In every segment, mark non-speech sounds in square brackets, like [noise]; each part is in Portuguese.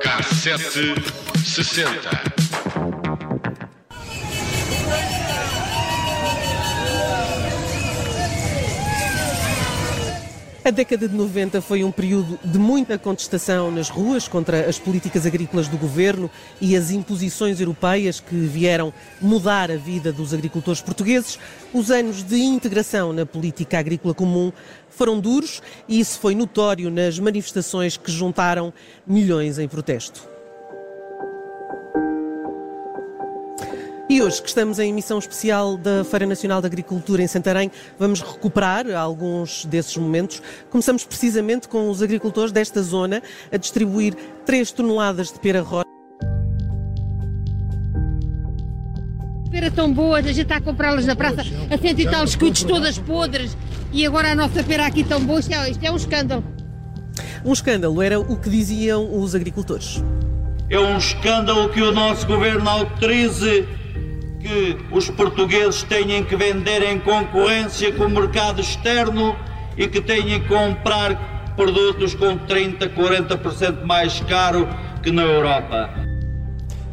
Cassete sessenta. A década de 90 foi um período de muita contestação nas ruas contra as políticas agrícolas do governo e as imposições europeias que vieram mudar a vida dos agricultores portugueses. Os anos de integração na política agrícola comum foram duros e isso foi notório nas manifestações que juntaram milhões em protesto. E hoje, que estamos em emissão especial da Feira Nacional da Agricultura em Santarém, vamos recuperar alguns desses momentos. Começamos precisamente com os agricultores desta zona a distribuir 3 toneladas de pera rosa. Pera tão boa, a gente está a comprá-las na praça a cento e tal escudos todas podres e agora a nossa pera aqui tão boa, isto é, isto é um escândalo. Um escândalo era o que diziam os agricultores. É um escândalo que o nosso governo autorize que os portugueses tenham que vender em concorrência com o mercado externo e que tenham que comprar produtos com 30, 40% mais caro que na Europa.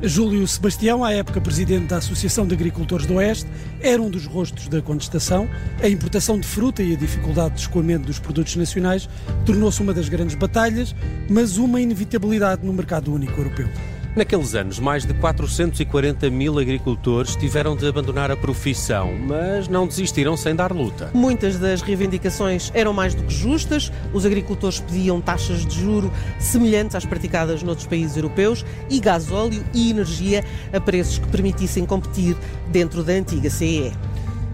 Júlio Sebastião, à época presidente da Associação de Agricultores do Oeste, era um dos rostos da contestação. A importação de fruta e a dificuldade de escoamento dos produtos nacionais tornou-se uma das grandes batalhas, mas uma inevitabilidade no mercado único europeu. Naqueles anos, mais de 440 mil agricultores tiveram de abandonar a profissão, mas não desistiram sem dar luta. Muitas das reivindicações eram mais do que justas. Os agricultores pediam taxas de juro semelhantes às praticadas noutros países europeus e gasóleo e energia a preços que permitissem competir dentro da antiga CE.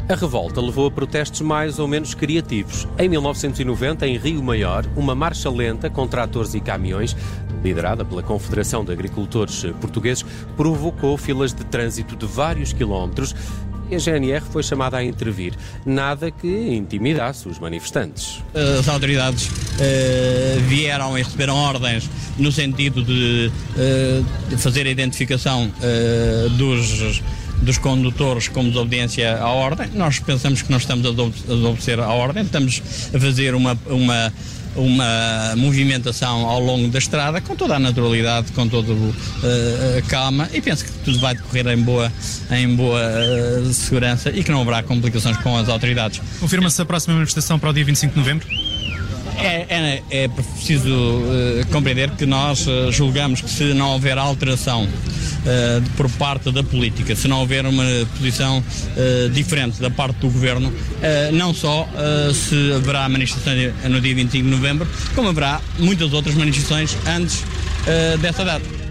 A revolta levou a protestos mais ou menos criativos. Em 1990, em Rio Maior, uma marcha lenta com tratores e caminhões, liderada pela Confederação de Agricultores Portugueses, provocou filas de trânsito de vários quilómetros e a GNR foi chamada a intervir. Nada que intimidasse os manifestantes. As autoridades uh, vieram e receberam ordens no sentido de, uh, de fazer a identificação uh, dos dos condutores como desobediência à ordem. Nós pensamos que nós estamos a obedecer à ordem, estamos a fazer uma, uma, uma movimentação ao longo da estrada com toda a naturalidade, com toda uh, a calma e penso que tudo vai decorrer em boa, em boa uh, segurança e que não haverá complicações com as autoridades. Confirma-se a próxima manifestação para o dia 25 de novembro? É, é, é preciso uh, compreender que nós julgamos que se não houver alteração uh, por parte da política, se não houver uma posição diferente da parte do governo, não só se haverá manifestações no dia 25 de novembro, como haverá muitas outras manifestações antes dessa data.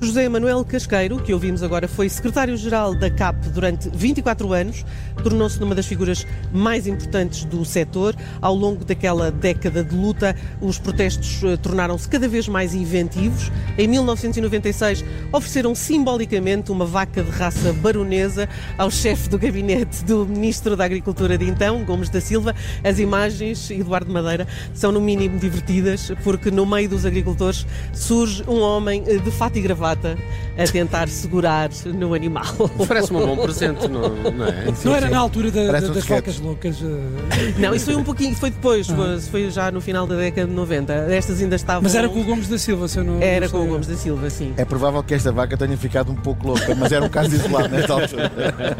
José Manuel Casqueiro, que ouvimos agora, foi secretário-geral da CAP durante 24 anos, tornou-se numa das figuras mais importantes do setor. Ao longo daquela década de luta, os protestos uh, tornaram-se cada vez mais inventivos. Em 1996, ofereceram simbolicamente uma vaca de raça baronesa ao chefe do gabinete do ministro da Agricultura de então, Gomes da Silva. As imagens, Eduardo Madeira, são no mínimo divertidas, porque no meio dos agricultores surge um homem uh, de fato e gravata a tentar segurar no animal. Parece-me um bom presente, não, não é? Não era na altura da, da, das vacas loucas? Eh? Não, isso foi um pouquinho, foi depois, ah. foi já no final da década de 90. Estas ainda estavam. Mas era com o Gomes da Silva, se eu não. Era com o Gomes da Silva, sim. É provável que esta vaca tenha ficado um pouco louca, mas era um caso isolado nesta altura.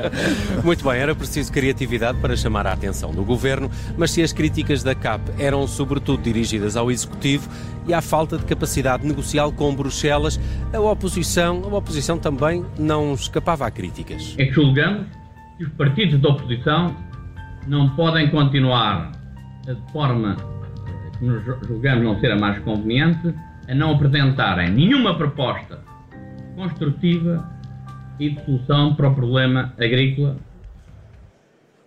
[laughs] Muito bem, era preciso criatividade para chamar a atenção do governo, mas se as críticas da CAP eram sobretudo dirigidas ao executivo e à falta de capacidade negocial com Bruxelas, a oposição, a oposição também não escapava a críticas. É que julgamos que os partidos da oposição não podem continuar de forma que nos julgamos não ser a mais conveniente a não apresentarem nenhuma proposta construtiva e de solução para o problema agrícola.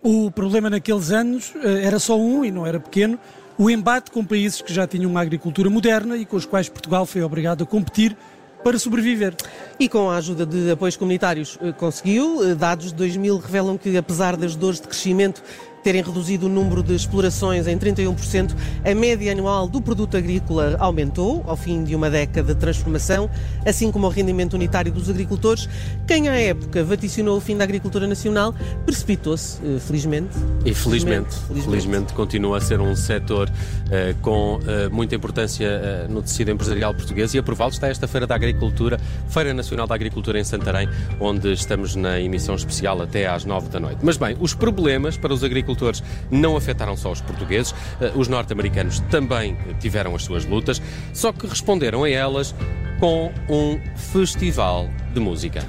O problema naqueles anos eh, era só um e não era pequeno, o embate com países que já tinham uma agricultura moderna e com os quais Portugal foi obrigado a competir para sobreviver. E com a ajuda de apoios comunitários eh, conseguiu. Eh, dados de 2000 revelam que, apesar das dores de crescimento terem reduzido o número de explorações em 31%, a média anual do produto agrícola aumentou ao fim de uma década de transformação, assim como o rendimento unitário dos agricultores. Quem à época vaticinou o fim da agricultura nacional precipitou-se, eh, felizmente. E felizmente, felizmente, felizmente continua a ser um setor uh, com uh, muita importância uh, no tecido empresarial português e a prová-lo está esta Feira da Agricultura, Feira Nacional da Agricultura em Santarém, onde estamos na emissão especial até às nove da noite. Mas bem, os problemas para os agricultores não afetaram só os portugueses, os norte-americanos também tiveram as suas lutas, só que responderam a elas com um festival de música.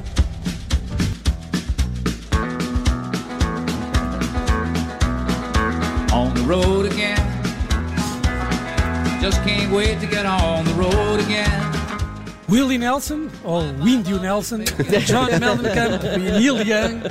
On the road again. Just can't wait to get on the road again. Willie Nelson, ou Windy Nelson, John Mellencamp e Neil Young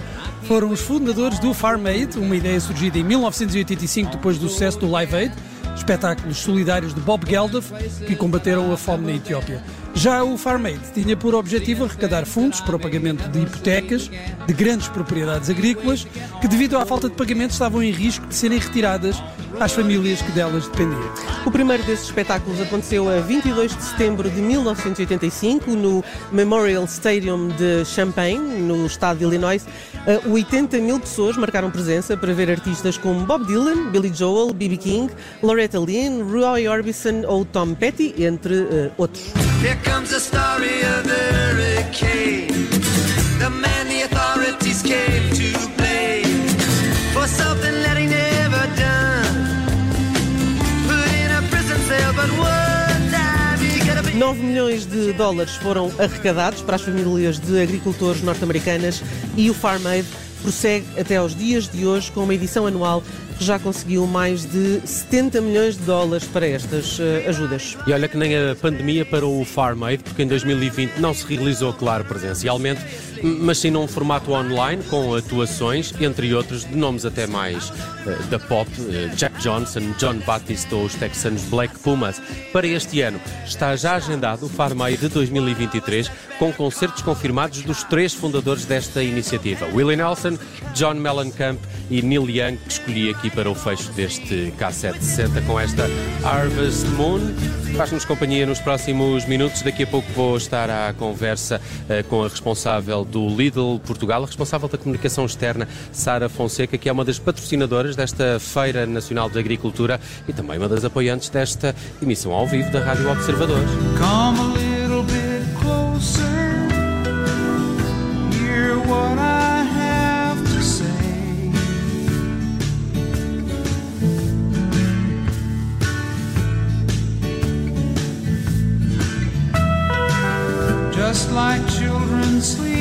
foram os fundadores do Farm Aid, uma ideia surgida em 1985 depois do sucesso do Live Aid, espetáculos solidários de Bob Geldof que combateram a fome na Etiópia. Já o Farm Aid tinha por objetivo arrecadar fundos para o pagamento de hipotecas de grandes propriedades agrícolas que, devido à falta de pagamento, estavam em risco de serem retiradas às famílias que delas dependiam. O primeiro desses espetáculos aconteceu a 22 de setembro de 1985 no Memorial Stadium de Champaign, no estado de Illinois. 80 mil pessoas marcaram presença para ver artistas como Bob Dylan, Billy Joel, B.B. King, Loretta Lynn, Roy Orbison ou Tom Petty, entre uh, outros. Here comes the story of hurricane. The man the authorities came to blame for something that he never done. Put in a prison cell, but one time he got a 9 milhões de dólares foram arrecadados para as famílias de agricultores norte-americanas e o Farm Aid prossegue até aos dias de hoje com uma edição anual que já conseguiu mais de 70 milhões de dólares para estas uh, ajudas. E olha que nem a pandemia parou o Farm Aid, porque em 2020 não se realizou, claro, presencialmente, mas sim num formato online, com atuações, entre outros, de nomes até mais uh, da pop, uh, Jack Johnson, John Batista ou os texanos Black Pumas. Para este ano está já agendado o Farm Aid de 2023, com concertos confirmados dos três fundadores desta iniciativa, Willie Nelson, John Mellencamp e Neil Young, que escolhi aqui para o fecho deste K760 com esta Harvest Moon. Faz-nos companhia nos próximos minutos. Daqui a pouco vou estar à conversa uh, com a responsável do Lidl Portugal, a responsável da comunicação externa, Sara Fonseca, que é uma das patrocinadoras desta Feira Nacional de Agricultura e também uma das apoiantes desta emissão ao vivo da Rádio Observador. Come a little bit closer. Hear what I Just like children sleeping,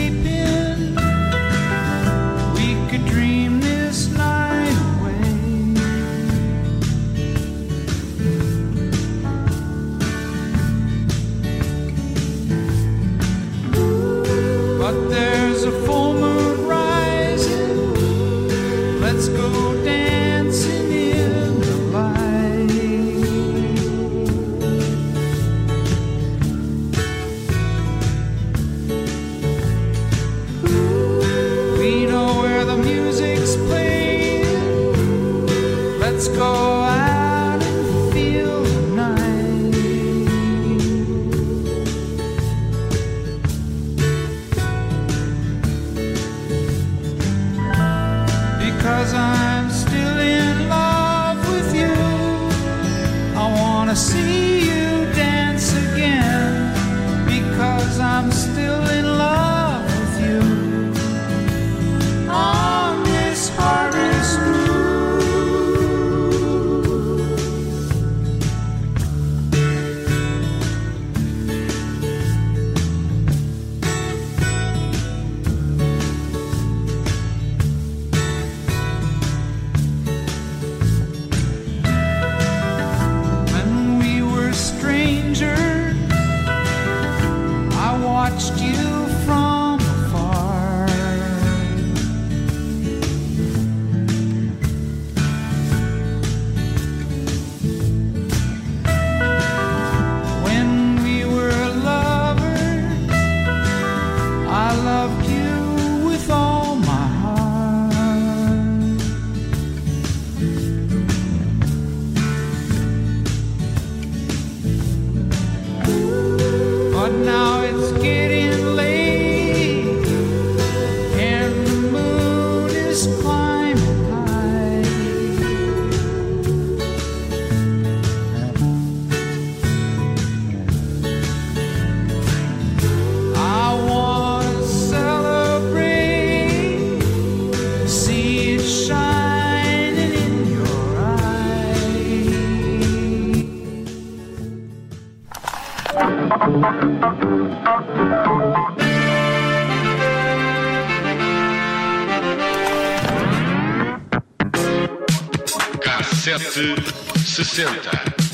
Cassete 60.